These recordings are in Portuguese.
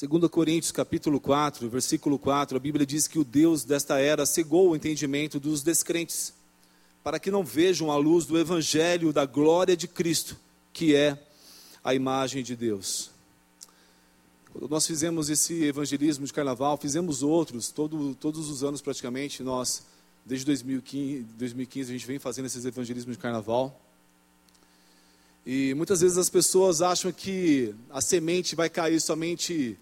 2 Coríntios capítulo 4, versículo 4, a Bíblia diz que o Deus desta era cegou o entendimento dos descrentes, para que não vejam a luz do evangelho da glória de Cristo, que é a imagem de Deus. Quando nós fizemos esse evangelismo de carnaval, fizemos outros, todo, todos os anos praticamente, nós, desde 2015, 2015 a gente vem fazendo esses evangelismos de carnaval. E muitas vezes as pessoas acham que a semente vai cair somente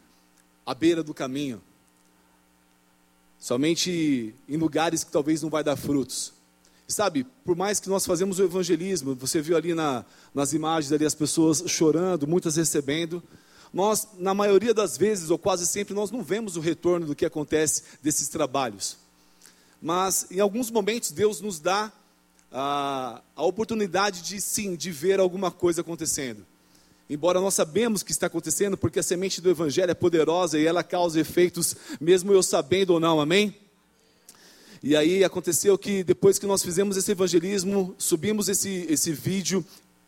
à beira do caminho, somente em lugares que talvez não vai dar frutos. Sabe, por mais que nós fazemos o evangelismo, você viu ali na, nas imagens ali as pessoas chorando, muitas recebendo, nós, na maioria das vezes, ou quase sempre, nós não vemos o retorno do que acontece desses trabalhos. Mas, em alguns momentos, Deus nos dá a, a oportunidade de, sim, de ver alguma coisa acontecendo. Embora nós sabemos que está acontecendo, porque a semente do Evangelho é poderosa e ela causa efeitos, mesmo eu sabendo ou não, amém? E aí aconteceu que depois que nós fizemos esse evangelismo, subimos esse, esse vídeo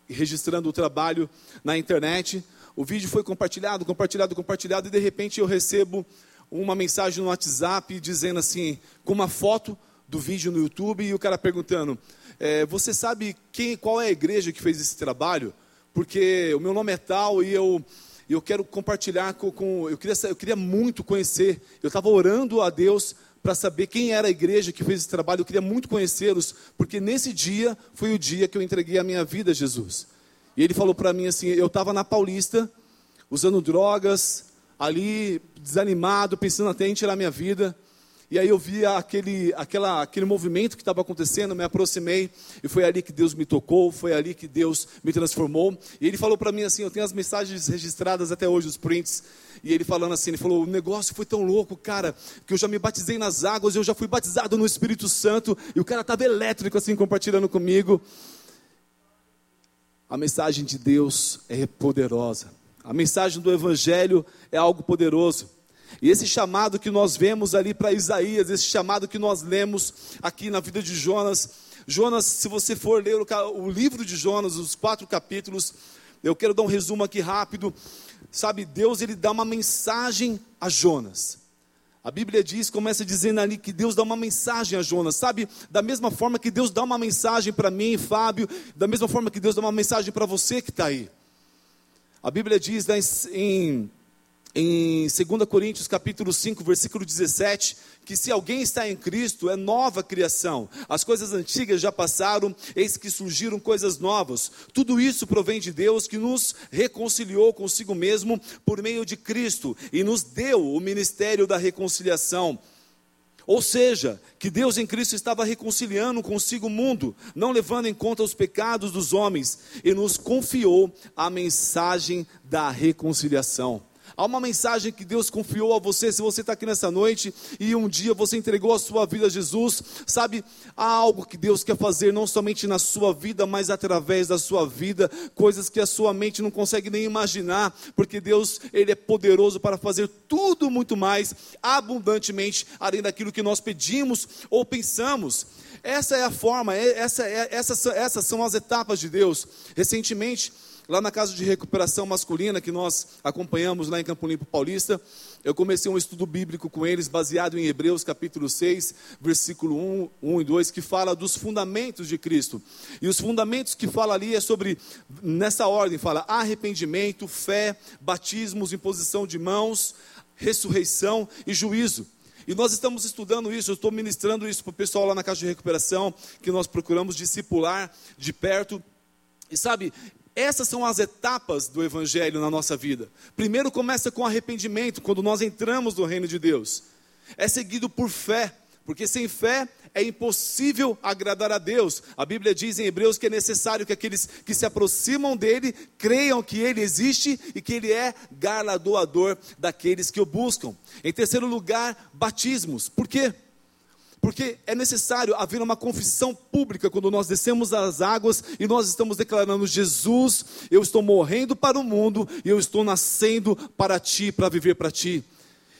registrando o trabalho na internet. O vídeo foi compartilhado, compartilhado, compartilhado, e de repente eu recebo uma mensagem no WhatsApp dizendo assim, com uma foto do vídeo no YouTube, e o cara perguntando: é, Você sabe quem, qual é a igreja que fez esse trabalho? Porque o meu nome é tal e eu, eu quero compartilhar com, com eu, queria, eu queria muito conhecer. Eu estava orando a Deus para saber quem era a igreja que fez esse trabalho. Eu queria muito conhecê-los, porque nesse dia foi o dia que eu entreguei a minha vida a Jesus. E ele falou para mim assim: eu estava na Paulista, usando drogas, ali desanimado, pensando até em tirar minha vida. E aí eu vi aquele, aquela, aquele movimento que estava acontecendo, me aproximei, e foi ali que Deus me tocou, foi ali que Deus me transformou. E ele falou para mim assim: eu tenho as mensagens registradas até hoje, os prints. E ele falando assim, ele falou: o negócio foi tão louco, cara, que eu já me batizei nas águas, eu já fui batizado no Espírito Santo, e o cara estava elétrico assim, compartilhando comigo. A mensagem de Deus é poderosa. A mensagem do Evangelho é algo poderoso. E esse chamado que nós vemos ali para Isaías, esse chamado que nós lemos aqui na vida de Jonas, Jonas, se você for ler o, o livro de Jonas, os quatro capítulos, eu quero dar um resumo aqui rápido. Sabe, Deus ele dá uma mensagem a Jonas. A Bíblia diz, começa dizendo ali que Deus dá uma mensagem a Jonas, sabe? Da mesma forma que Deus dá uma mensagem para mim, Fábio, da mesma forma que Deus dá uma mensagem para você que está aí. A Bíblia diz em em 2 Coríntios capítulo 5, versículo 17, que se alguém está em Cristo, é nova criação. As coisas antigas já passaram, eis que surgiram coisas novas. Tudo isso provém de Deus que nos reconciliou consigo mesmo por meio de Cristo e nos deu o ministério da reconciliação. Ou seja, que Deus em Cristo estava reconciliando consigo o mundo, não levando em conta os pecados dos homens, e nos confiou a mensagem da reconciliação. Há uma mensagem que Deus confiou a você, se você está aqui nessa noite e um dia você entregou a sua vida a Jesus, sabe, há algo que Deus quer fazer não somente na sua vida, mas através da sua vida, coisas que a sua mente não consegue nem imaginar, porque Deus, Ele é poderoso para fazer tudo muito mais, abundantemente, além daquilo que nós pedimos ou pensamos. Essa é a forma, é, essa, é, essas, essas são as etapas de Deus. Recentemente, Lá na casa de recuperação masculina que nós acompanhamos lá em Campo Limpo Paulista, eu comecei um estudo bíblico com eles baseado em Hebreus capítulo 6, versículo 1, 1 e 2, que fala dos fundamentos de Cristo. E os fundamentos que fala ali é sobre, nessa ordem, fala arrependimento, fé, batismos, imposição de mãos, ressurreição e juízo. E nós estamos estudando isso, eu estou ministrando isso para o pessoal lá na casa de recuperação, que nós procuramos discipular de perto. E sabe, essas são as etapas do Evangelho na nossa vida. Primeiro começa com arrependimento, quando nós entramos no reino de Deus. É seguido por fé, Porque sem fé é impossível agradar a Deus. A Bíblia diz em Hebreus que é necessário que aqueles que se aproximam dele creiam que ele existe e que ele é galardoador daqueles que o buscam. Em terceiro lugar, batismos. Por quê? Porque é necessário haver uma confissão pública quando nós descemos as águas e nós estamos declarando: Jesus, eu estou morrendo para o mundo e eu estou nascendo para ti, para viver para ti.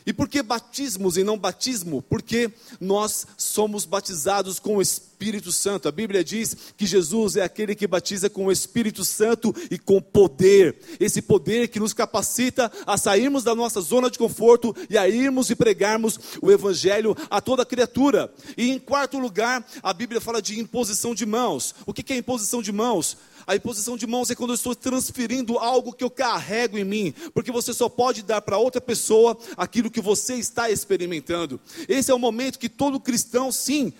E por que batismos e não batismo? Porque nós somos batizados com o Espírito Santo. A Bíblia diz que Jesus é aquele que batiza com o Espírito Santo e com poder. Esse poder que nos capacita a sairmos da nossa zona de conforto e a irmos e pregarmos o Evangelho a toda criatura. E em quarto lugar, a Bíblia fala de imposição de mãos. O que é imposição de mãos? A imposição de mãos é quando eu estou transferindo algo que eu carrego em mim, porque você só pode dar para outra pessoa aquilo que você está experimentando. Esse é o momento que todo cristão, sim,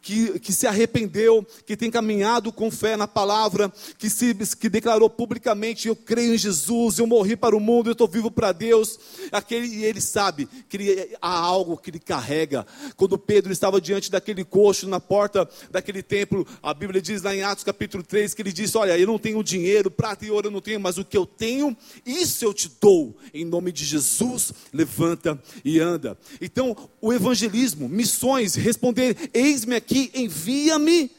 que, que se arrependeu, que tem caminhado com fé na palavra, que, se, que declarou publicamente: Eu creio em Jesus, eu morri para o mundo, eu estou vivo para Deus. Aquele, e ele sabe que ele, há algo que ele carrega. Quando Pedro estava diante daquele coxo, na porta daquele templo, a Bíblia diz lá em Atos capítulo 3 que ele disse: Olha, eu não tenho dinheiro, prata e ouro eu não tenho, mas o que eu tenho, isso eu te dou. Em nome de Jesus, levanta e anda. Então, o evangelismo, missões, responder: Eis-me aqui aqui, envia-me,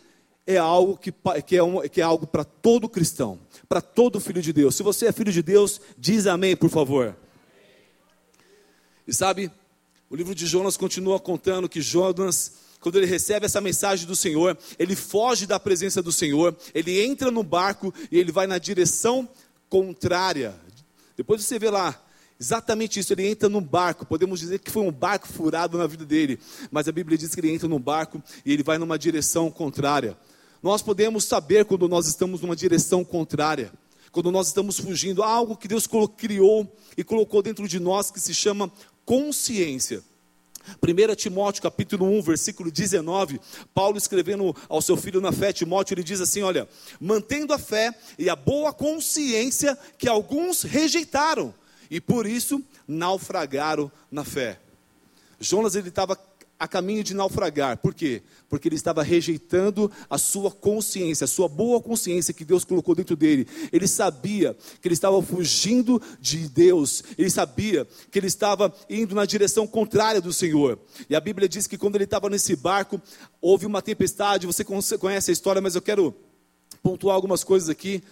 é algo que, que, é, um, que é algo para todo cristão, para todo filho de Deus. Se você é filho de Deus, diz amém, por favor. E sabe, o livro de Jonas continua contando que Jonas, quando ele recebe essa mensagem do Senhor, ele foge da presença do Senhor, ele entra no barco e ele vai na direção contrária. Depois você vê lá, Exatamente isso, ele entra num barco, podemos dizer que foi um barco furado na vida dele, mas a Bíblia diz que ele entra num barco e ele vai numa direção contrária. Nós podemos saber quando nós estamos numa direção contrária, quando nós estamos fugindo, algo que Deus criou e colocou dentro de nós que se chama consciência. 1 Timóteo capítulo 1, versículo 19, Paulo escrevendo ao seu filho na fé, Timóteo, ele diz assim: Olha, mantendo a fé e a boa consciência que alguns rejeitaram, e por isso naufragaram na fé. Jonas ele estava a caminho de naufragar. Por quê? Porque ele estava rejeitando a sua consciência, a sua boa consciência que Deus colocou dentro dele. Ele sabia que ele estava fugindo de Deus. Ele sabia que ele estava indo na direção contrária do Senhor. E a Bíblia diz que quando ele estava nesse barco, houve uma tempestade. Você conhece a história, mas eu quero pontuar algumas coisas aqui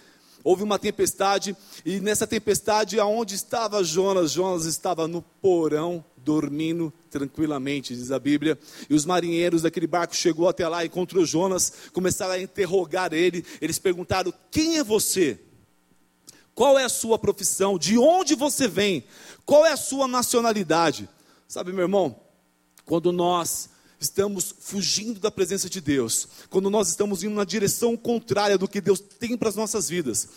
houve uma tempestade, e nessa tempestade, aonde estava Jonas? Jonas estava no porão, dormindo tranquilamente, diz a Bíblia. E os marinheiros daquele barco chegou até lá, encontrou Jonas, começaram a interrogar ele. Eles perguntaram: Quem é você? Qual é a sua profissão? De onde você vem? Qual é a sua nacionalidade? Sabe, meu irmão, quando nós estamos fugindo da presença de Deus, quando nós estamos indo na direção contrária do que Deus tem para as nossas vidas,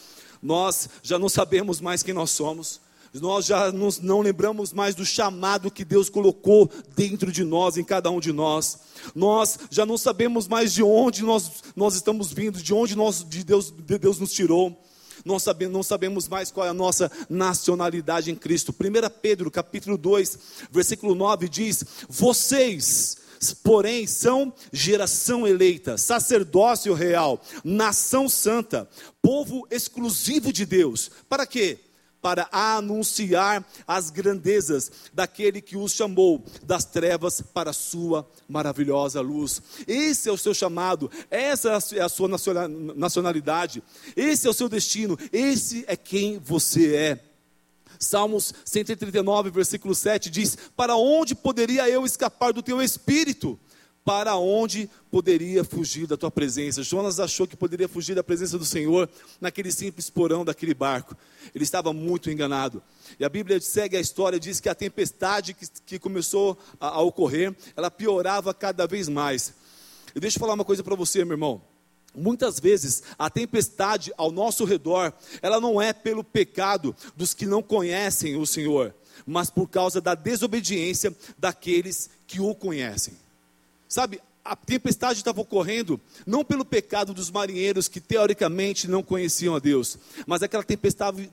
nós já não sabemos mais quem nós somos, nós já nos, não lembramos mais do chamado que Deus colocou dentro de nós, em cada um de nós. Nós já não sabemos mais de onde nós, nós estamos vindo, de onde nós, de Deus, de Deus nos tirou. Nós não sabemos mais qual é a nossa nacionalidade em Cristo. 1 Pedro capítulo 2, versículo 9 diz: Vocês porém são geração eleita, sacerdócio real, nação santa, povo exclusivo de Deus. Para quê? Para anunciar as grandezas daquele que os chamou das trevas para a sua maravilhosa luz. Esse é o seu chamado, essa é a sua nacionalidade, esse é o seu destino, esse é quem você é. Salmos 139, versículo 7 diz: Para onde poderia eu escapar do teu espírito? Para onde poderia fugir da tua presença? Jonas achou que poderia fugir da presença do Senhor naquele simples porão daquele barco. Ele estava muito enganado. E a Bíblia segue a história, diz que a tempestade que, que começou a, a ocorrer, ela piorava cada vez mais. E deixa eu falar uma coisa para você, meu irmão. Muitas vezes a tempestade ao nosso redor, ela não é pelo pecado dos que não conhecem o Senhor, mas por causa da desobediência daqueles que o conhecem. Sabe, a tempestade estava ocorrendo não pelo pecado dos marinheiros que teoricamente não conheciam a Deus, mas aquela tempestade,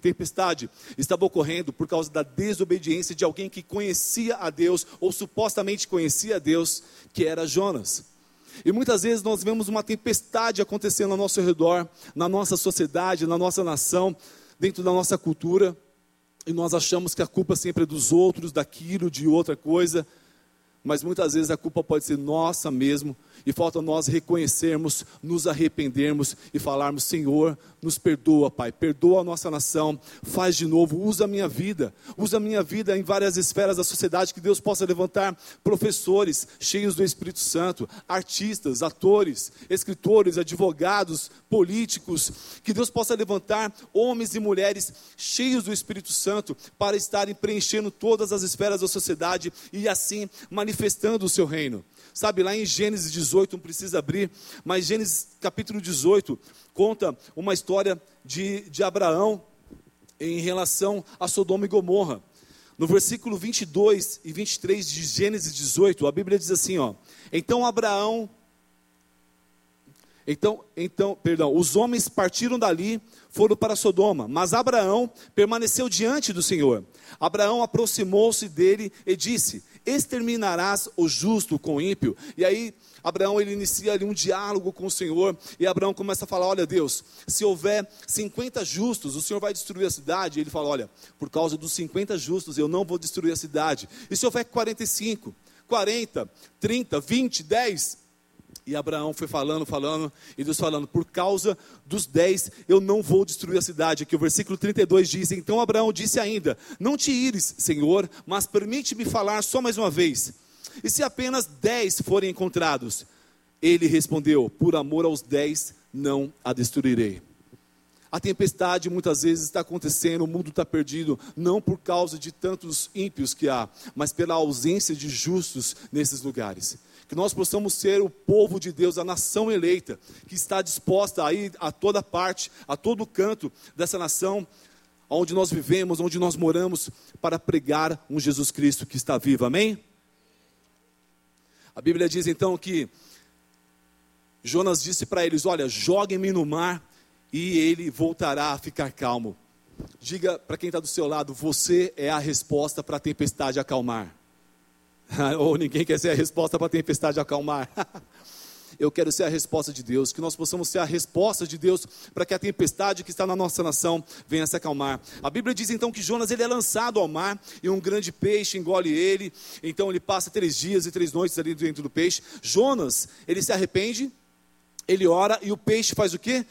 tempestade estava ocorrendo por causa da desobediência de alguém que conhecia a Deus ou supostamente conhecia a Deus, que era Jonas. E muitas vezes nós vemos uma tempestade acontecendo ao nosso redor, na nossa sociedade, na nossa nação, dentro da nossa cultura, e nós achamos que a culpa sempre é dos outros, daquilo, de outra coisa. Mas muitas vezes a culpa pode ser nossa mesmo, e falta nós reconhecermos, nos arrependermos e falarmos: Senhor, nos perdoa, Pai, perdoa a nossa nação, faz de novo, usa a minha vida, usa a minha vida em várias esferas da sociedade, que Deus possa levantar professores cheios do Espírito Santo, artistas, atores, escritores, advogados, políticos, que Deus possa levantar homens e mulheres cheios do Espírito Santo para estarem preenchendo todas as esferas da sociedade e assim manifestando o seu reino. Sabe, lá em Gênesis 18, não precisa abrir, mas Gênesis capítulo 18 conta uma história de, de Abraão em relação a Sodoma e Gomorra. No versículo 22 e 23 de Gênesis 18, a Bíblia diz assim, ó: Então Abraão então, então, perdão, os homens partiram dali, foram para Sodoma, mas Abraão permaneceu diante do Senhor. Abraão aproximou-se dele e disse: exterminarás o justo com o ímpio. E aí Abraão ele inicia ali um diálogo com o Senhor, e Abraão começa a falar: Olha, Deus, se houver 50 justos, o Senhor vai destruir a cidade? E ele fala: Olha, por causa dos 50 justos, eu não vou destruir a cidade. E se houver 45, 40, 30, 20, 10, e Abraão foi falando, falando, e Deus falando, por causa dos dez, eu não vou destruir a cidade. Aqui o versículo 32 diz: Então Abraão disse ainda: Não te ires, Senhor, mas permite-me falar só mais uma vez. E se apenas dez forem encontrados? Ele respondeu: Por amor aos dez, não a destruirei. A tempestade muitas vezes está acontecendo, o mundo está perdido, não por causa de tantos ímpios que há, mas pela ausência de justos nesses lugares que nós possamos ser o povo de Deus, a nação eleita, que está disposta a ir a toda parte, a todo canto dessa nação, onde nós vivemos, onde nós moramos, para pregar um Jesus Cristo que está vivo, amém? A Bíblia diz então que Jonas disse para eles: Olha, joguem-me no mar e ele voltará a ficar calmo. Diga para quem está do seu lado: Você é a resposta para a tempestade acalmar. Ou ninguém quer ser a resposta para a tempestade acalmar. Eu quero ser a resposta de Deus, que nós possamos ser a resposta de Deus para que a tempestade que está na nossa nação venha se acalmar. A Bíblia diz então que Jonas ele é lançado ao mar e um grande peixe engole ele. Então ele passa três dias e três noites ali dentro do peixe. Jonas ele se arrepende, ele ora e o peixe faz o quê?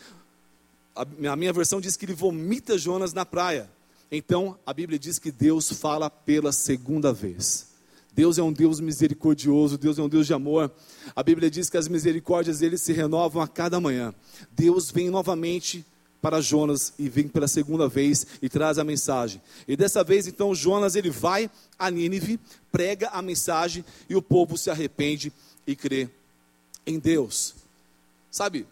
A minha versão diz que ele vomita Jonas na praia. Então a Bíblia diz que Deus fala pela segunda vez. Deus é um Deus misericordioso, Deus é um Deus de amor. A Bíblia diz que as misericórdias dele se renovam a cada manhã. Deus vem novamente para Jonas e vem pela segunda vez e traz a mensagem. E dessa vez então Jonas ele vai a Nínive, prega a mensagem e o povo se arrepende e crê em Deus. Sabe?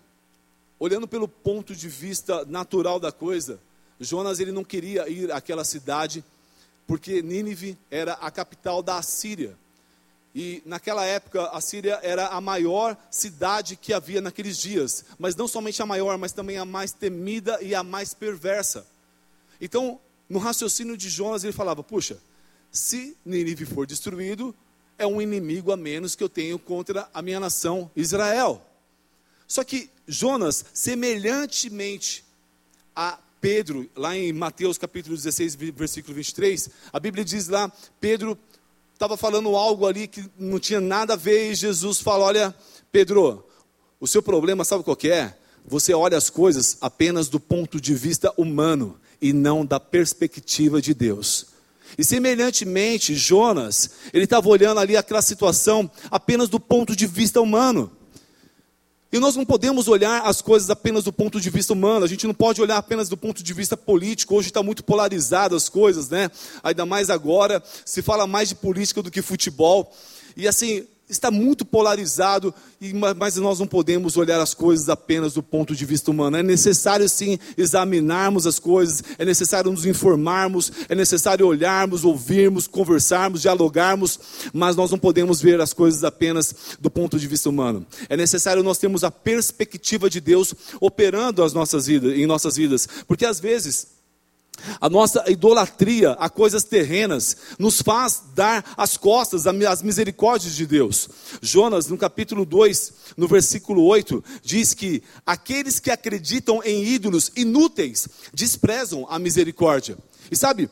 Olhando pelo ponto de vista natural da coisa, Jonas ele não queria ir àquela cidade porque Nínive era a capital da Assíria. E naquela época, a Síria era a maior cidade que havia naqueles dias. Mas não somente a maior, mas também a mais temida e a mais perversa. Então, no raciocínio de Jonas, ele falava: Puxa, se Nínive for destruído, é um inimigo a menos que eu tenho contra a minha nação Israel. Só que Jonas, semelhantemente a Pedro, lá em Mateus capítulo 16, versículo 23, a Bíblia diz lá, Pedro estava falando algo ali que não tinha nada a ver, e Jesus fala: Olha, Pedro, o seu problema, sabe qual é? Você olha as coisas apenas do ponto de vista humano e não da perspectiva de Deus. E semelhantemente, Jonas, ele estava olhando ali aquela situação apenas do ponto de vista humano. E nós não podemos olhar as coisas apenas do ponto de vista humano, a gente não pode olhar apenas do ponto de vista político. Hoje está muito polarizado as coisas, né? Ainda mais agora, se fala mais de política do que futebol. E assim, está muito polarizado, mas nós não podemos olhar as coisas apenas do ponto de vista humano. É necessário sim examinarmos as coisas, é necessário nos informarmos, é necessário olharmos, ouvirmos, conversarmos, dialogarmos, mas nós não podemos ver as coisas apenas do ponto de vista humano. É necessário nós termos a perspectiva de Deus operando as nossas vidas, em nossas vidas, porque às vezes a nossa idolatria a coisas terrenas nos faz dar as costas às misericórdias de Deus. Jonas, no capítulo 2, no versículo 8, diz que aqueles que acreditam em ídolos inúteis desprezam a misericórdia. E sabe,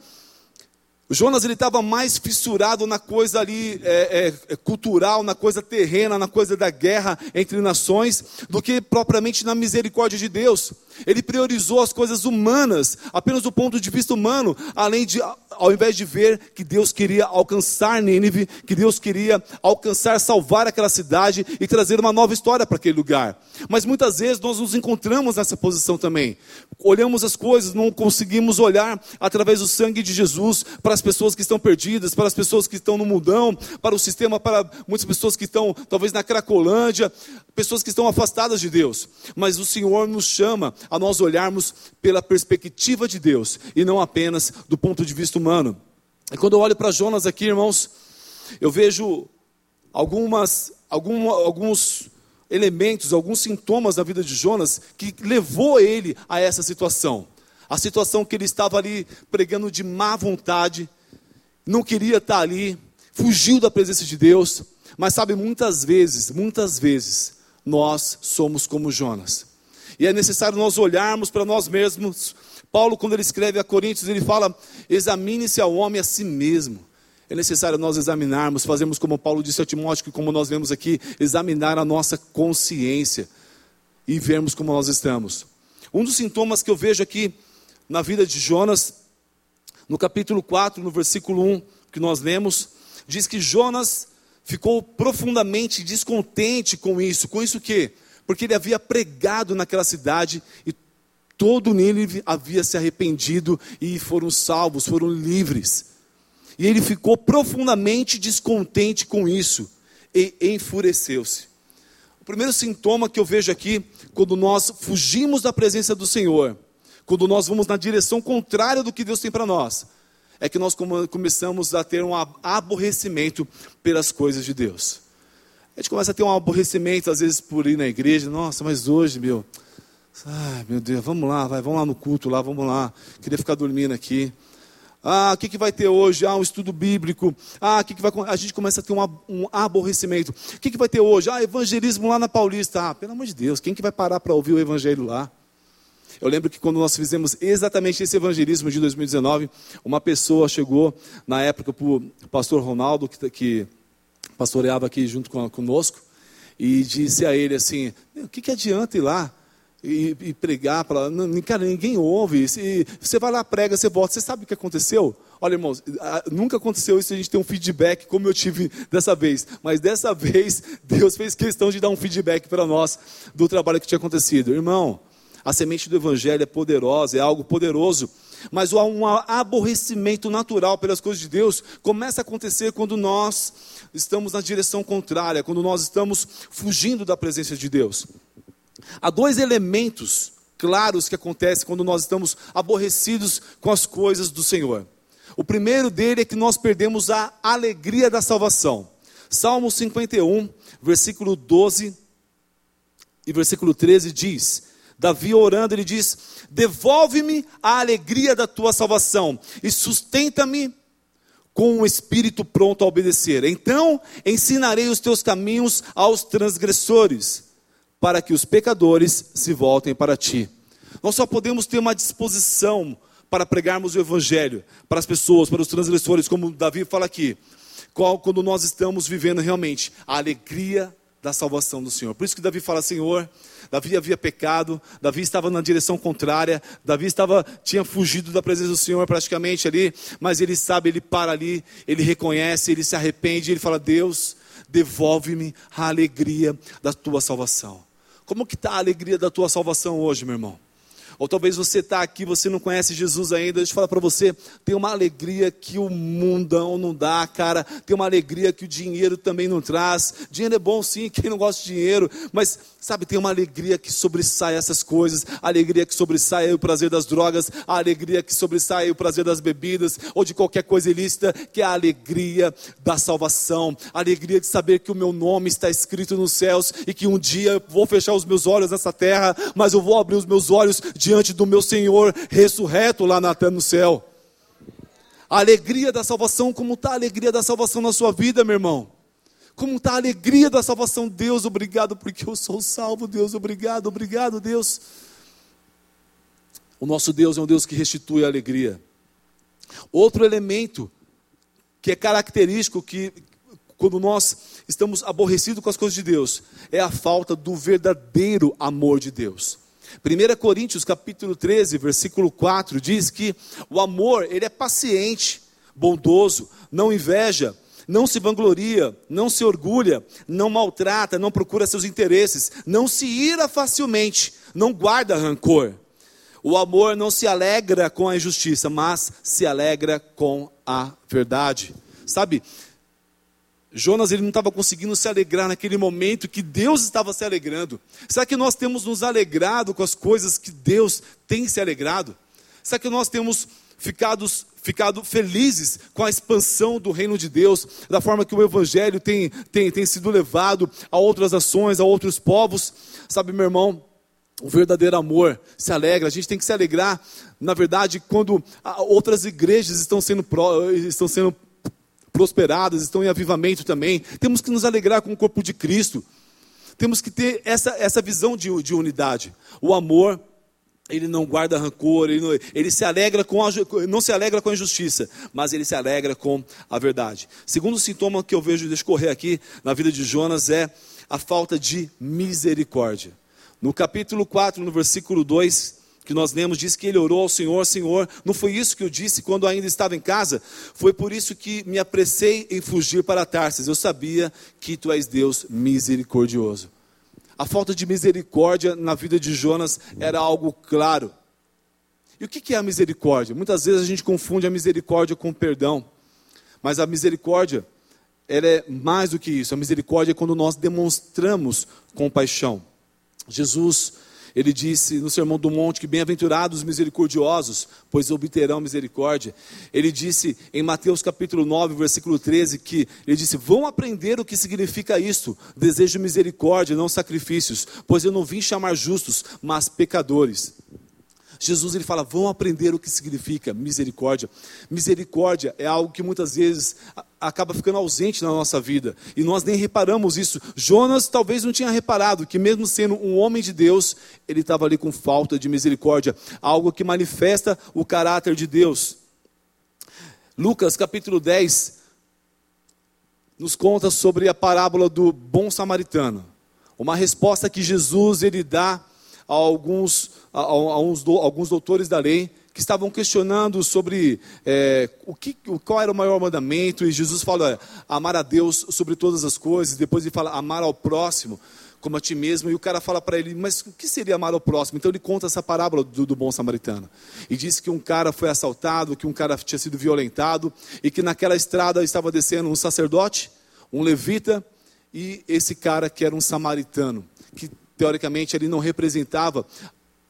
Jonas ele estava mais fissurado na coisa ali é, é, cultural, na coisa terrena, na coisa da guerra entre nações, do que propriamente na misericórdia de Deus. Ele priorizou as coisas humanas, apenas do ponto de vista humano, além de, ao invés de ver que Deus queria alcançar Nínive, que Deus queria alcançar, salvar aquela cidade e trazer uma nova história para aquele lugar. Mas muitas vezes nós nos encontramos nessa posição também. Olhamos as coisas, não conseguimos olhar através do sangue de Jesus para pessoas que estão perdidas, para as pessoas que estão no mundão, para o sistema, para muitas pessoas que estão talvez na Cracolândia, pessoas que estão afastadas de Deus. Mas o Senhor nos chama a nós olharmos pela perspectiva de Deus e não apenas do ponto de vista humano. E quando eu olho para Jonas aqui, irmãos, eu vejo algumas, algum, alguns elementos, alguns sintomas da vida de Jonas que levou ele a essa situação. A situação que ele estava ali pregando de má vontade, não queria estar ali, fugiu da presença de Deus. Mas sabe, muitas vezes, muitas vezes, nós somos como Jonas. E é necessário nós olharmos para nós mesmos. Paulo, quando ele escreve a Coríntios, ele fala: examine-se ao homem a si mesmo. É necessário nós examinarmos, fazermos como Paulo disse a Timóteo, como nós vemos aqui, examinar a nossa consciência e vermos como nós estamos. Um dos sintomas que eu vejo aqui na vida de Jonas, no capítulo 4, no versículo 1, que nós lemos, diz que Jonas ficou profundamente descontente com isso. Com isso que? porque ele havia pregado naquela cidade e todo Nínive havia se arrependido e foram salvos, foram livres. E ele ficou profundamente descontente com isso e enfureceu-se. O primeiro sintoma que eu vejo aqui, quando nós fugimos da presença do Senhor, quando nós vamos na direção contrária do que Deus tem para nós, é que nós começamos a ter um aborrecimento pelas coisas de Deus. A gente começa a ter um aborrecimento, às vezes, por ir na igreja. Nossa, mas hoje, meu. Ai, meu Deus, vamos lá, vai, vamos lá no culto lá, vamos lá. Queria ficar dormindo aqui. Ah, o que, que vai ter hoje? Ah, um estudo bíblico. Ah, o que, que vai. A gente começa a ter um, um aborrecimento. O que, que vai ter hoje? Ah, evangelismo lá na Paulista. Ah, pelo amor de Deus, quem que vai parar para ouvir o evangelho lá? Eu lembro que quando nós fizemos exatamente esse evangelismo de 2019, uma pessoa chegou, na época, para o pastor Ronaldo, que, que pastoreava aqui junto com, conosco, e disse a ele assim: o que, que adianta ir lá e, e pregar para cara, ninguém ouve. Se, você vai lá, prega, você volta. Você sabe o que aconteceu? Olha, irmãos, nunca aconteceu isso a gente ter um feedback como eu tive dessa vez. Mas dessa vez, Deus fez questão de dar um feedback para nós do trabalho que tinha acontecido. Irmão, a semente do Evangelho é poderosa, é algo poderoso. Mas um aborrecimento natural pelas coisas de Deus começa a acontecer quando nós estamos na direção contrária, quando nós estamos fugindo da presença de Deus. Há dois elementos claros que acontecem quando nós estamos aborrecidos com as coisas do Senhor. O primeiro dele é que nós perdemos a alegria da salvação. Salmo 51, versículo 12 e versículo 13 diz: Davi orando, ele diz: Devolve-me a alegria da tua salvação e sustenta-me com um espírito pronto a obedecer. Então ensinarei os teus caminhos aos transgressores, para que os pecadores se voltem para ti. Nós só podemos ter uma disposição para pregarmos o evangelho para as pessoas, para os transgressores, como Davi fala aqui, quando nós estamos vivendo realmente a alegria da salvação do Senhor. Por isso que Davi fala: Senhor, Davi havia pecado, Davi estava na direção contrária, Davi estava tinha fugido da presença do Senhor praticamente ali, mas ele sabe, ele para ali, ele reconhece, ele se arrepende, ele fala: Deus, devolve-me a alegria da tua salvação. Como que está a alegria da tua salvação hoje, meu irmão? Ou talvez você está aqui, você não conhece Jesus ainda. Deixa eu falar para você: tem uma alegria que o mundão não dá, cara. Tem uma alegria que o dinheiro também não traz. Dinheiro é bom sim, quem não gosta de dinheiro. Mas, sabe, tem uma alegria que sobressai essas coisas. A alegria que sobressai o prazer das drogas. A alegria que sobressai o prazer das bebidas. Ou de qualquer coisa ilícita. Que é a alegria da salvação. A alegria de saber que o meu nome está escrito nos céus. E que um dia vou fechar os meus olhos nessa terra. Mas eu vou abrir os meus olhos diante do meu Senhor ressurreto lá na, no céu. A alegria da salvação, como está a alegria da salvação na sua vida, meu irmão? Como está a alegria da salvação? Deus, obrigado porque eu sou salvo. Deus, obrigado, obrigado, Deus. O nosso Deus é um Deus que restitui a alegria. Outro elemento que é característico que quando nós estamos aborrecidos com as coisas de Deus, é a falta do verdadeiro amor de Deus. 1 Coríntios capítulo 13, versículo 4 diz que o amor, ele é paciente, bondoso, não inveja, não se vangloria, não se orgulha, não maltrata, não procura seus interesses, não se ira facilmente, não guarda rancor. O amor não se alegra com a injustiça, mas se alegra com a verdade. Sabe, Jonas ele não estava conseguindo se alegrar naquele momento que Deus estava se alegrando. Será que nós temos nos alegrado com as coisas que Deus tem se alegrado? Será que nós temos ficado, ficado felizes com a expansão do reino de Deus, da forma que o Evangelho tem, tem, tem sido levado a outras ações, a outros povos? Sabe, meu irmão, o verdadeiro amor se alegra. A gente tem que se alegrar, na verdade, quando outras igrejas estão sendo, estão sendo prosperadas, estão em avivamento também. Temos que nos alegrar com o corpo de Cristo. Temos que ter essa, essa visão de, de unidade. O amor, ele não guarda rancor, ele, não, ele se alegra com a, não se alegra com a injustiça, mas ele se alegra com a verdade. Segundo sintoma que eu vejo descorrer aqui na vida de Jonas é a falta de misericórdia. No capítulo 4, no versículo 2, que nós lemos, diz que ele orou ao Senhor, Senhor, não foi isso que eu disse quando ainda estava em casa? Foi por isso que me apressei em fugir para Tarsis. Eu sabia que tu és Deus misericordioso. A falta de misericórdia na vida de Jonas era algo claro. E o que é a misericórdia? Muitas vezes a gente confunde a misericórdia com o perdão. Mas a misericórdia, ela é mais do que isso. A misericórdia é quando nós demonstramos compaixão. Jesus ele disse no Sermão do Monte que bem-aventurados os misericordiosos, pois obterão misericórdia. Ele disse em Mateus capítulo 9, versículo 13, que ele disse: Vão aprender o que significa isto, desejo misericórdia, não sacrifícios, pois eu não vim chamar justos, mas pecadores. Jesus ele fala: vão aprender o que significa misericórdia. Misericórdia é algo que muitas vezes acaba ficando ausente na nossa vida e nós nem reparamos isso. Jonas talvez não tinha reparado que, mesmo sendo um homem de Deus, ele estava ali com falta de misericórdia, algo que manifesta o caráter de Deus. Lucas capítulo 10 nos conta sobre a parábola do bom samaritano. Uma resposta que Jesus ele dá a alguns, a, a uns, do, alguns doutores da lei que estavam questionando sobre é, o que, qual era o maior mandamento, e Jesus fala amar a Deus sobre todas as coisas, depois ele fala amar ao próximo como a ti mesmo, e o cara fala para ele, mas o que seria amar ao próximo? Então ele conta essa parábola do, do, bom samaritano, e diz que um cara foi assaltado, que um cara tinha sido violentado, e que naquela estrada estava descendo um sacerdote, um levita, e esse cara que era um samaritano, que teoricamente ele não representava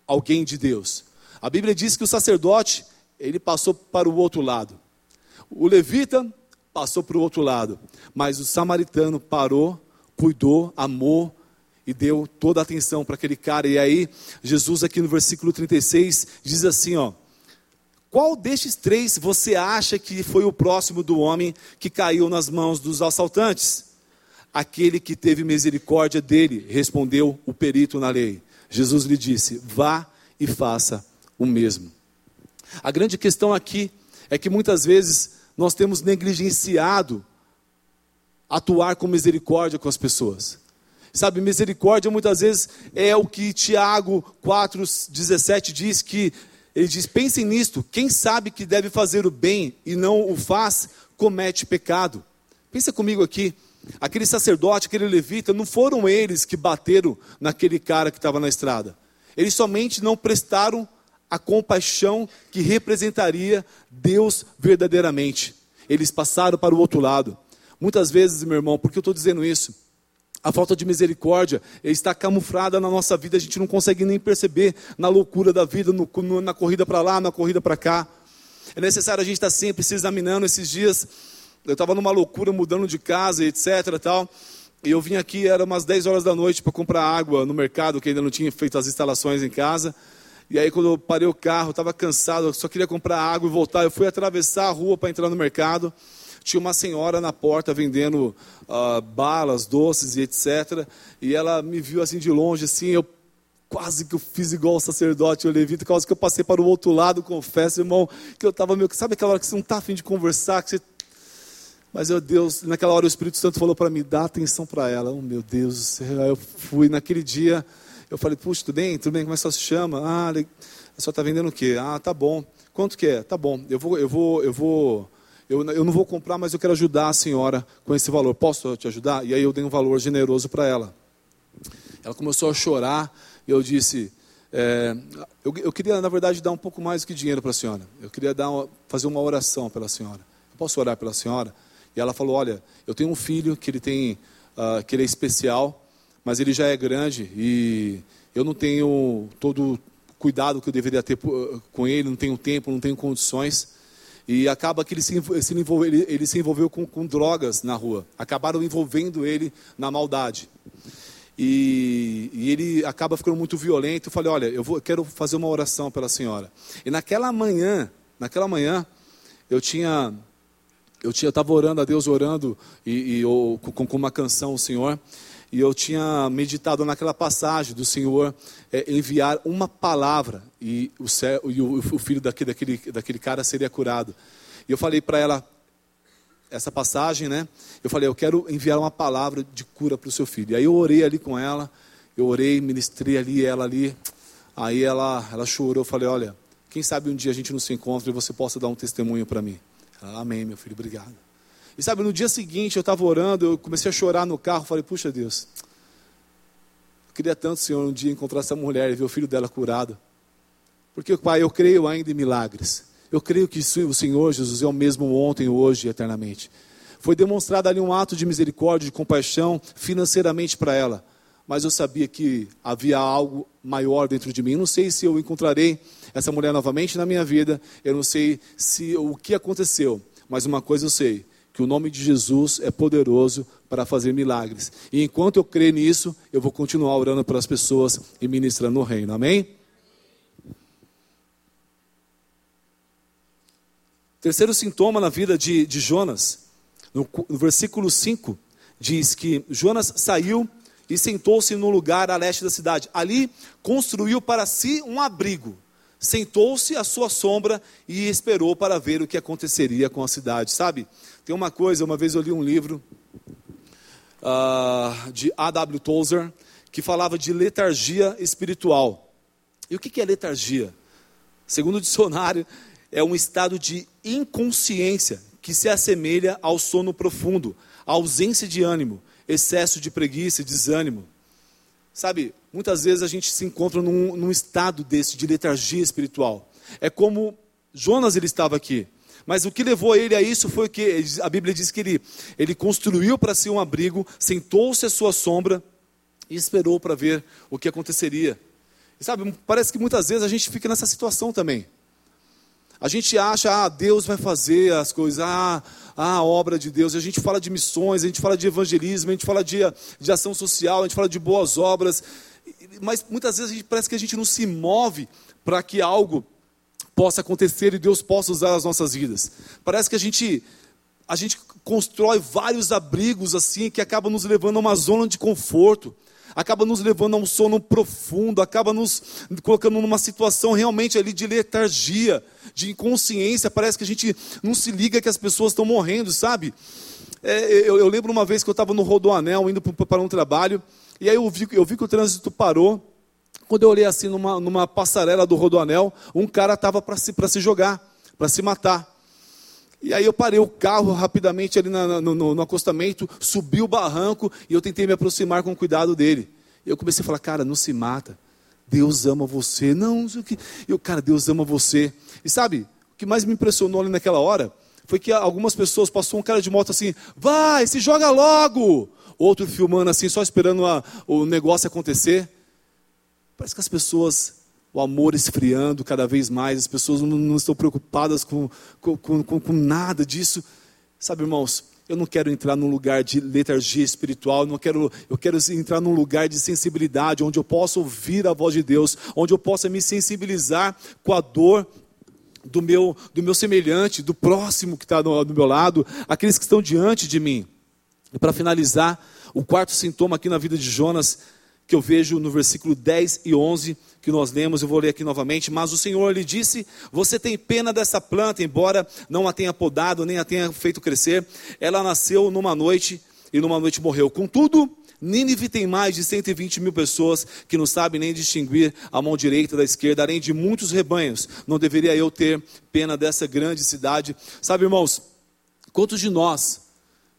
alguém de Deus. A Bíblia diz que o sacerdote, ele passou para o outro lado. O levita passou para o outro lado, mas o samaritano parou, cuidou, amou e deu toda a atenção para aquele cara. E aí, Jesus aqui no versículo 36 diz assim, ó: Qual destes três você acha que foi o próximo do homem que caiu nas mãos dos assaltantes? Aquele que teve misericórdia dele, respondeu o perito na lei. Jesus lhe disse: Vá e faça o mesmo. A grande questão aqui é que muitas vezes nós temos negligenciado atuar com misericórdia com as pessoas. Sabe, misericórdia muitas vezes é o que Tiago 4,17 diz que ele diz: pensem nisto, quem sabe que deve fazer o bem e não o faz, comete pecado. Pensa comigo aqui. Aquele sacerdote, aquele levita, não foram eles que bateram naquele cara que estava na estrada. Eles somente não prestaram a compaixão que representaria Deus verdadeiramente. Eles passaram para o outro lado. Muitas vezes, meu irmão, por que eu estou dizendo isso? A falta de misericórdia está camuflada na nossa vida, a gente não consegue nem perceber na loucura da vida, no, no, na corrida para lá, na corrida para cá. É necessário a gente estar sempre se examinando. Esses dias eu estava numa loucura, mudando de casa, etc. Tal, e eu vim aqui, era umas 10 horas da noite, para comprar água no mercado, que ainda não tinha feito as instalações em casa. E aí, quando eu parei o carro, estava cansado, só queria comprar água e voltar. Eu fui atravessar a rua para entrar no mercado. Tinha uma senhora na porta vendendo uh, balas, doces e etc. E ela me viu assim de longe, assim, eu quase que eu fiz igual o sacerdote, o levita, quase que eu passei para o outro lado, confesso, irmão, que eu estava meio. Sabe aquela hora que você não está afim de conversar, que você mas eu, Deus, naquela hora o Espírito Santo falou para mim, dá atenção para ela. Oh, meu Deus, eu fui naquele dia, eu falei, puxa, tudo bem? Tudo bem? Como é que você se chama? Ah, a senhora está vendendo o quê? Ah, tá bom. Quanto que é? Tá bom. Eu vou, eu vou, eu vou, eu, eu não vou comprar, mas eu quero ajudar a senhora com esse valor. Posso te ajudar? E aí eu dei um valor generoso para ela. Ela começou a chorar e eu disse, é, eu, eu, queria, na verdade, dar um pouco mais do que dinheiro para a senhora. Eu queria dar, fazer uma oração pela senhora. Eu posso orar pela senhora? E ela falou: Olha, eu tenho um filho que ele tem, uh, que ele é especial, mas ele já é grande e eu não tenho todo o cuidado que eu deveria ter com ele, não tenho tempo, não tenho condições. E acaba que ele se, envolveu, ele, ele, se envolveu com, com drogas na rua. Acabaram envolvendo ele na maldade. E, e, ele acaba ficando muito violento. Eu falei, olha, eu, vou, quero fazer uma oração pela senhora. E naquela manhã, naquela manhã, eu tinha eu estava orando a Deus orando e, e com, com, uma canção o Senhor e eu tinha meditado naquela passagem do Senhor é, enviar uma palavra e o, e o, o filho daquele, daquele, daquele cara seria curado. E eu falei para ela essa passagem né? Eu falei eu quero enviar uma palavra de cura para o seu filho. E aí eu orei ali com ela eu orei ministrei ali ela ali. Aí ela ela chorou eu falei olha quem sabe um dia a gente não se encontra e você possa dar um testemunho para mim Amém, meu filho, obrigado. E sabe, no dia seguinte eu estava orando, eu comecei a chorar no carro, falei, puxa Deus, eu queria tanto, Senhor, um dia encontrar essa mulher e ver o filho dela curado. Porque, Pai, eu creio ainda em milagres. Eu creio que o Senhor Jesus é o mesmo ontem, hoje e eternamente. Foi demonstrado ali um ato de misericórdia, de compaixão financeiramente para ela. Mas eu sabia que havia algo maior dentro de mim. Não sei se eu encontrarei essa mulher novamente na minha vida. Eu não sei se o que aconteceu, mas uma coisa eu sei, que o nome de Jesus é poderoso para fazer milagres. E enquanto eu creio nisso, eu vou continuar orando pelas pessoas e ministrando o reino. Amém? Terceiro sintoma na vida de, de Jonas, no, no versículo 5, diz que Jonas saiu e sentou-se no lugar a leste da cidade. Ali construiu para si um abrigo sentou-se à sua sombra e esperou para ver o que aconteceria com a cidade. Sabe, tem uma coisa, uma vez eu li um livro uh, de A.W. Tozer que falava de letargia espiritual. E o que é letargia? Segundo o dicionário, é um estado de inconsciência que se assemelha ao sono profundo, ausência de ânimo, excesso de preguiça desânimo. Sabe, muitas vezes a gente se encontra num, num estado desse, de letargia espiritual. É como Jonas ele estava aqui. Mas o que levou ele a isso foi que a Bíblia diz que ele, ele construiu para si um abrigo, sentou-se à sua sombra e esperou para ver o que aconteceria. E sabe, parece que muitas vezes a gente fica nessa situação também. A gente acha, ah, Deus vai fazer as coisas, ah, ah, a obra de Deus. A gente fala de missões, a gente fala de evangelismo, a gente fala de, de ação social, a gente fala de boas obras. Mas muitas vezes gente, parece que a gente não se move para que algo possa acontecer e Deus possa usar as nossas vidas. Parece que a gente a gente constrói vários abrigos assim que acabam nos levando a uma zona de conforto acaba nos levando a um sono profundo, acaba nos colocando numa situação realmente ali de letargia, de inconsciência. Parece que a gente não se liga que as pessoas estão morrendo, sabe? É, eu, eu, lembro uma vez que eu estava no Rodoanel indo para um trabalho, e aí eu vi, eu vi que o trânsito parou. Quando eu olhei assim numa, numa passarela do Rodoanel, um cara estava para se, se jogar, para se matar. E aí eu parei o carro rapidamente ali na, no, no, no, acostamento, subi o barranco e eu tentei me aproximar com cuidado dele. Eu comecei a falar, cara, não se mata. Deus ama você. Não, isso que. Eu, cara, Deus ama você. E sabe, o que mais me impressionou ali naquela hora foi que algumas pessoas passou um cara de moto assim, vai, se joga logo. Outro filmando assim, só esperando a, o negócio acontecer. Parece que as pessoas, o amor esfriando cada vez mais, as pessoas não, não estão preocupadas com, com, com, com nada disso. Sabe, irmãos, eu não quero entrar num lugar de letargia espiritual, não quero, eu quero entrar num lugar de sensibilidade, onde eu possa ouvir a voz de Deus, onde eu possa me sensibilizar com a dor do meu, do meu semelhante, do próximo que está do, do meu lado, aqueles que estão diante de mim. E para finalizar, o quarto sintoma aqui na vida de Jonas, que eu vejo no versículo 10 e 11, que nós lemos, eu vou ler aqui novamente. Mas o Senhor lhe disse: Você tem pena dessa planta, embora não a tenha podado, nem a tenha feito crescer. Ela nasceu numa noite e numa noite morreu. Contudo, Nínive tem mais de 120 mil pessoas que não sabem nem distinguir a mão direita da esquerda, além de muitos rebanhos. Não deveria eu ter pena dessa grande cidade? Sabe, irmãos, quantos de nós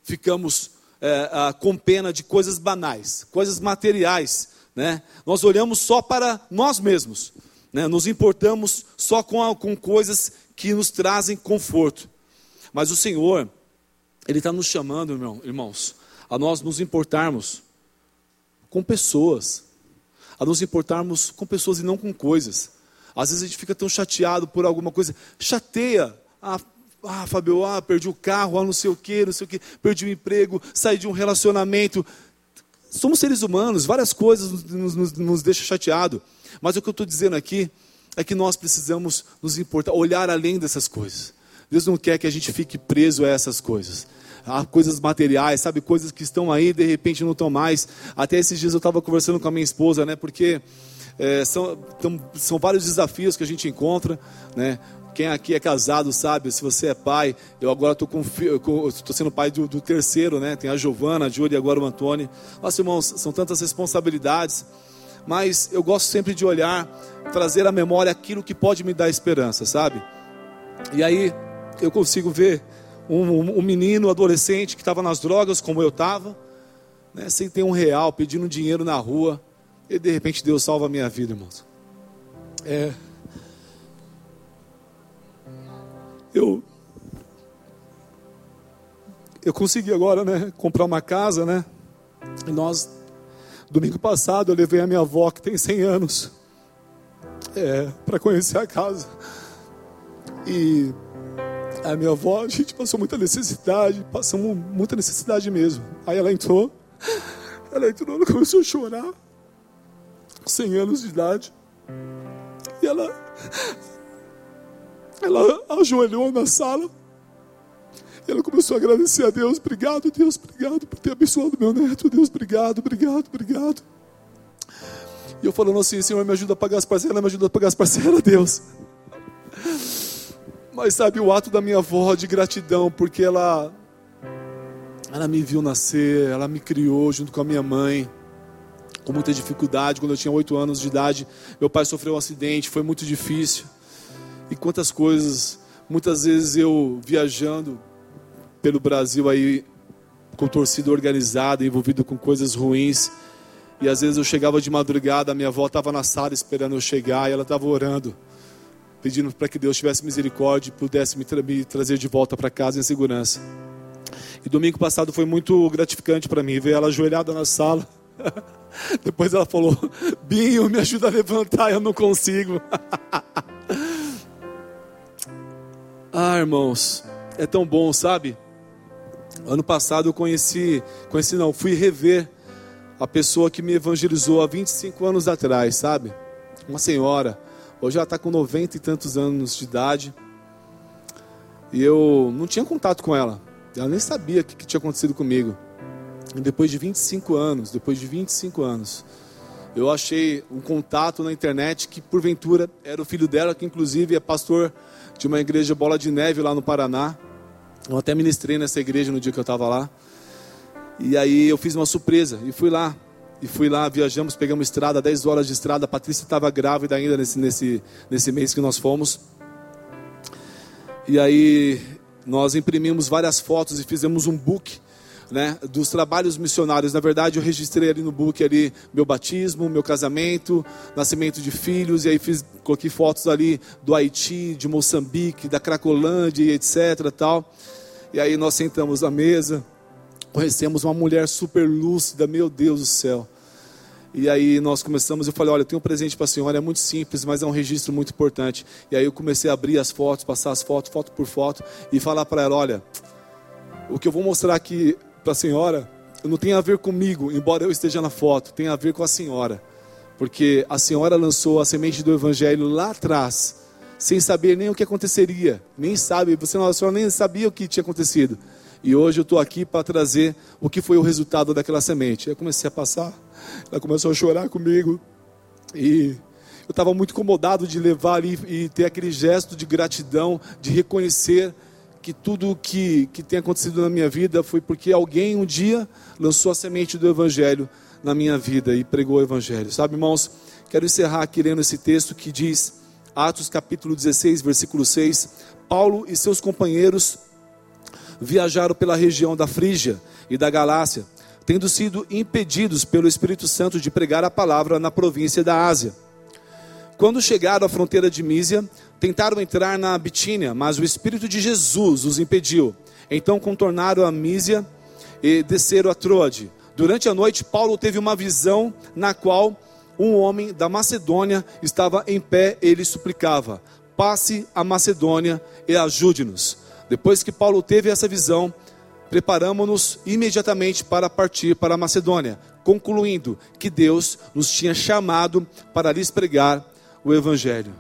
ficamos é, com pena de coisas banais, coisas materiais? Né? Nós olhamos só para nós mesmos, né? nos importamos só com, a, com coisas que nos trazem conforto. Mas o Senhor, Ele está nos chamando, irmão, irmãos, a nós nos importarmos com pessoas, a nos importarmos com pessoas e não com coisas. Às vezes a gente fica tão chateado por alguma coisa, chateia. Ah, ah Fabio, ah, perdi o carro, ah, não sei o que, não sei o que, perdi o emprego, saí de um relacionamento. Somos seres humanos, várias coisas nos, nos, nos deixam chateado. Mas o que eu estou dizendo aqui é que nós precisamos nos importar, olhar além dessas coisas. Deus não quer que a gente fique preso a essas coisas a coisas materiais, sabe? Coisas que estão aí de repente não estão mais. Até esses dias eu estava conversando com a minha esposa, né? Porque é, são, tão, são vários desafios que a gente encontra, né? Quem aqui é casado sabe, se você é pai, eu agora estou sendo pai do, do, terceiro, né? Tem a Giovana, a Júlia e agora o Antônio. Nossa, irmãos, são tantas responsabilidades, mas eu gosto sempre de olhar, trazer à memória aquilo que pode me dar esperança, sabe? E aí eu consigo ver um, um menino, adolescente que estava nas drogas, como eu estava, né, sem ter um real, pedindo dinheiro na rua, e de repente Deus salva a minha vida, irmãos. É, eu eu consegui agora, né, comprar uma casa, né? E nós domingo passado eu levei a minha avó que tem 100 anos é, para conhecer a casa. E a minha avó, a gente passou muita necessidade, passamos muita necessidade mesmo. Aí ela entrou, ela entrou, ela começou a chorar, 100 anos de idade. E ela, ela ajoelhou na sala. Ela começou a agradecer a Deus. Obrigado, Deus, obrigado por ter abençoado meu neto. Deus, obrigado, obrigado, obrigado. E eu falando assim, Senhor, me ajuda a pagar as parcelas, me ajuda a pagar as parcelas, Deus. Mas sabe o ato da minha avó de gratidão, porque ela ela me viu nascer, ela me criou junto com a minha mãe, com muita dificuldade. Quando eu tinha oito anos de idade, meu pai sofreu um acidente, foi muito difícil. E quantas coisas, muitas vezes eu viajando pelo Brasil aí com torcida organizada, envolvido com coisas ruins. E às vezes eu chegava de madrugada, minha avó estava na sala esperando eu chegar e ela estava orando pedindo para que Deus tivesse misericórdia e pudesse me, tra me trazer de volta para casa em segurança. E domingo passado foi muito gratificante para mim ver ela ajoelhada na sala. Depois ela falou: Binho, me ajuda a levantar, eu não consigo. ah, irmãos, é tão bom, sabe? Ano passado eu conheci, conheci não, fui rever a pessoa que me evangelizou há 25 anos atrás, sabe? Uma senhora Hoje ela está com 90 e tantos anos de idade. E eu não tinha contato com ela. Ela nem sabia o que, que tinha acontecido comigo. E depois de 25 anos, depois de 25 anos, eu achei um contato na internet que porventura era o filho dela, que inclusive é pastor de uma igreja Bola de Neve lá no Paraná. Eu até ministrei nessa igreja no dia que eu estava lá. E aí eu fiz uma surpresa e fui lá e fui lá, viajamos, pegamos estrada, 10 horas de estrada. A Patrícia estava grávida ainda nesse, nesse, nesse mês que nós fomos. E aí nós imprimimos várias fotos e fizemos um book né, dos trabalhos missionários. Na verdade, eu registrei ali no book ali meu batismo, meu casamento, nascimento de filhos, e aí fiz, coloquei fotos ali do Haiti, de Moçambique, da Cracolândia, etc. Tal. E aí nós sentamos na mesa, conhecemos uma mulher super lúcida, meu Deus do céu. E aí nós começamos, eu falei, olha, eu tenho um presente para a senhora, é muito simples, mas é um registro muito importante. E aí eu comecei a abrir as fotos, passar as fotos, foto por foto, e falar para ela, olha, o que eu vou mostrar aqui para a senhora não tem a ver comigo, embora eu esteja na foto, tem a ver com a senhora. Porque a senhora lançou a semente do evangelho lá atrás, sem saber nem o que aconteceria, nem sabe, você não, a senhora nem sabia o que tinha acontecido. E hoje eu estou aqui para trazer o que foi o resultado daquela semente. Eu comecei a passar, ela começou a chorar comigo. E eu estava muito incomodado de levar ali e ter aquele gesto de gratidão, de reconhecer que tudo que, que tem acontecido na minha vida foi porque alguém um dia lançou a semente do Evangelho na minha vida e pregou o Evangelho. Sabe, irmãos, quero encerrar aqui lendo esse texto que diz, Atos capítulo 16, versículo 6, Paulo e seus companheiros viajaram pela região da Frígia e da Galácia, tendo sido impedidos pelo Espírito Santo de pregar a palavra na província da Ásia. Quando chegaram à fronteira de Mísia, tentaram entrar na Bitínia, mas o Espírito de Jesus os impediu. Então contornaram a Mísia e desceram a Troade. Durante a noite, Paulo teve uma visão na qual um homem da Macedônia estava em pé, ele suplicava: Passe a Macedônia e ajude-nos. Depois que Paulo teve essa visão, preparamos-nos imediatamente para partir para a Macedônia, concluindo que Deus nos tinha chamado para lhes pregar o Evangelho.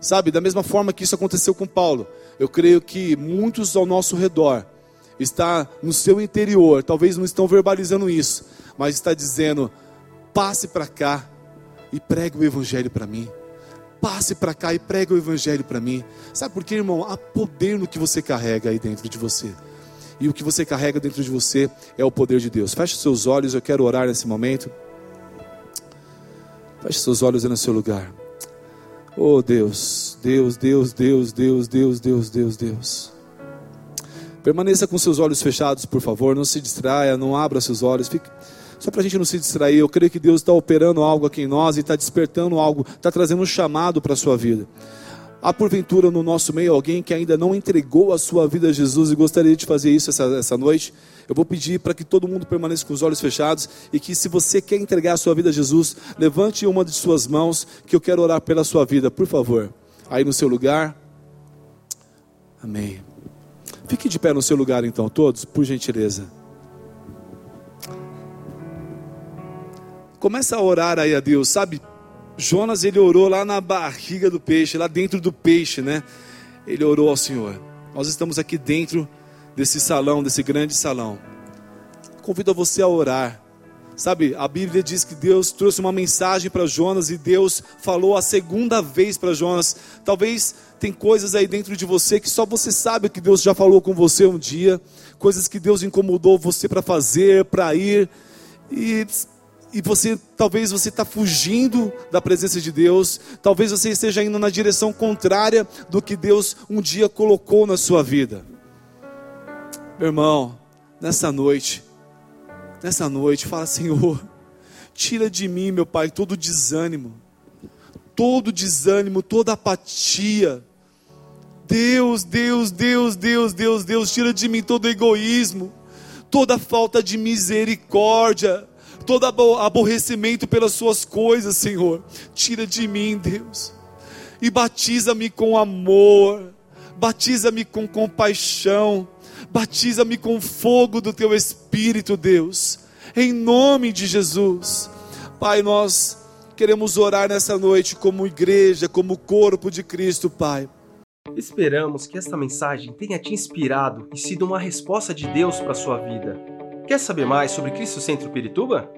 Sabe, da mesma forma que isso aconteceu com Paulo, eu creio que muitos ao nosso redor está no seu interior, talvez não estão verbalizando isso, mas está dizendo: passe para cá e pregue o evangelho para mim. Passe para cá e pregue o evangelho para mim. Sabe por quê, irmão? Há poder no que você carrega aí dentro de você. E o que você carrega dentro de você é o poder de Deus. Feche seus olhos, eu quero orar nesse momento. Feche seus olhos aí no seu lugar. Oh Deus, Deus, Deus, Deus, Deus, Deus, Deus, Deus, Deus. Permaneça com seus olhos fechados, por favor. Não se distraia, não abra seus olhos. Fique... Só para a gente não se distrair, eu creio que Deus está operando algo aqui em nós e está despertando algo, está trazendo um chamado para a sua vida. Há porventura no nosso meio alguém que ainda não entregou a sua vida a Jesus e gostaria de fazer isso essa, essa noite? Eu vou pedir para que todo mundo permaneça com os olhos fechados e que, se você quer entregar a sua vida a Jesus, levante uma de suas mãos, que eu quero orar pela sua vida, por favor. Aí no seu lugar. Amém. Fique de pé no seu lugar, então, todos, por gentileza. Começa a orar aí a Deus, sabe? Jonas, ele orou lá na barriga do peixe, lá dentro do peixe, né? Ele orou ao Senhor. Nós estamos aqui dentro desse salão, desse grande salão. Convido a você a orar. Sabe, a Bíblia diz que Deus trouxe uma mensagem para Jonas e Deus falou a segunda vez para Jonas. Talvez tem coisas aí dentro de você que só você sabe que Deus já falou com você um dia, coisas que Deus incomodou você para fazer, para ir. E e você talvez você está fugindo da presença de Deus, talvez você esteja indo na direção contrária do que Deus um dia colocou na sua vida. Meu irmão, nessa noite, nessa noite, fala: Senhor, tira de mim, meu Pai, todo desânimo, todo desânimo, toda apatia. Deus, Deus, Deus, Deus, Deus, Deus, tira de mim todo egoísmo, toda falta de misericórdia, todo aborrecimento pelas suas coisas, Senhor. Tira de mim, Deus, e batiza-me com amor, batiza-me com compaixão Batiza-me com fogo do teu espírito, Deus, em nome de Jesus. Pai, nós queremos orar nessa noite como igreja, como corpo de Cristo, Pai. Esperamos que esta mensagem tenha te inspirado e sido uma resposta de Deus para a sua vida. Quer saber mais sobre Cristo Centro Pirituba?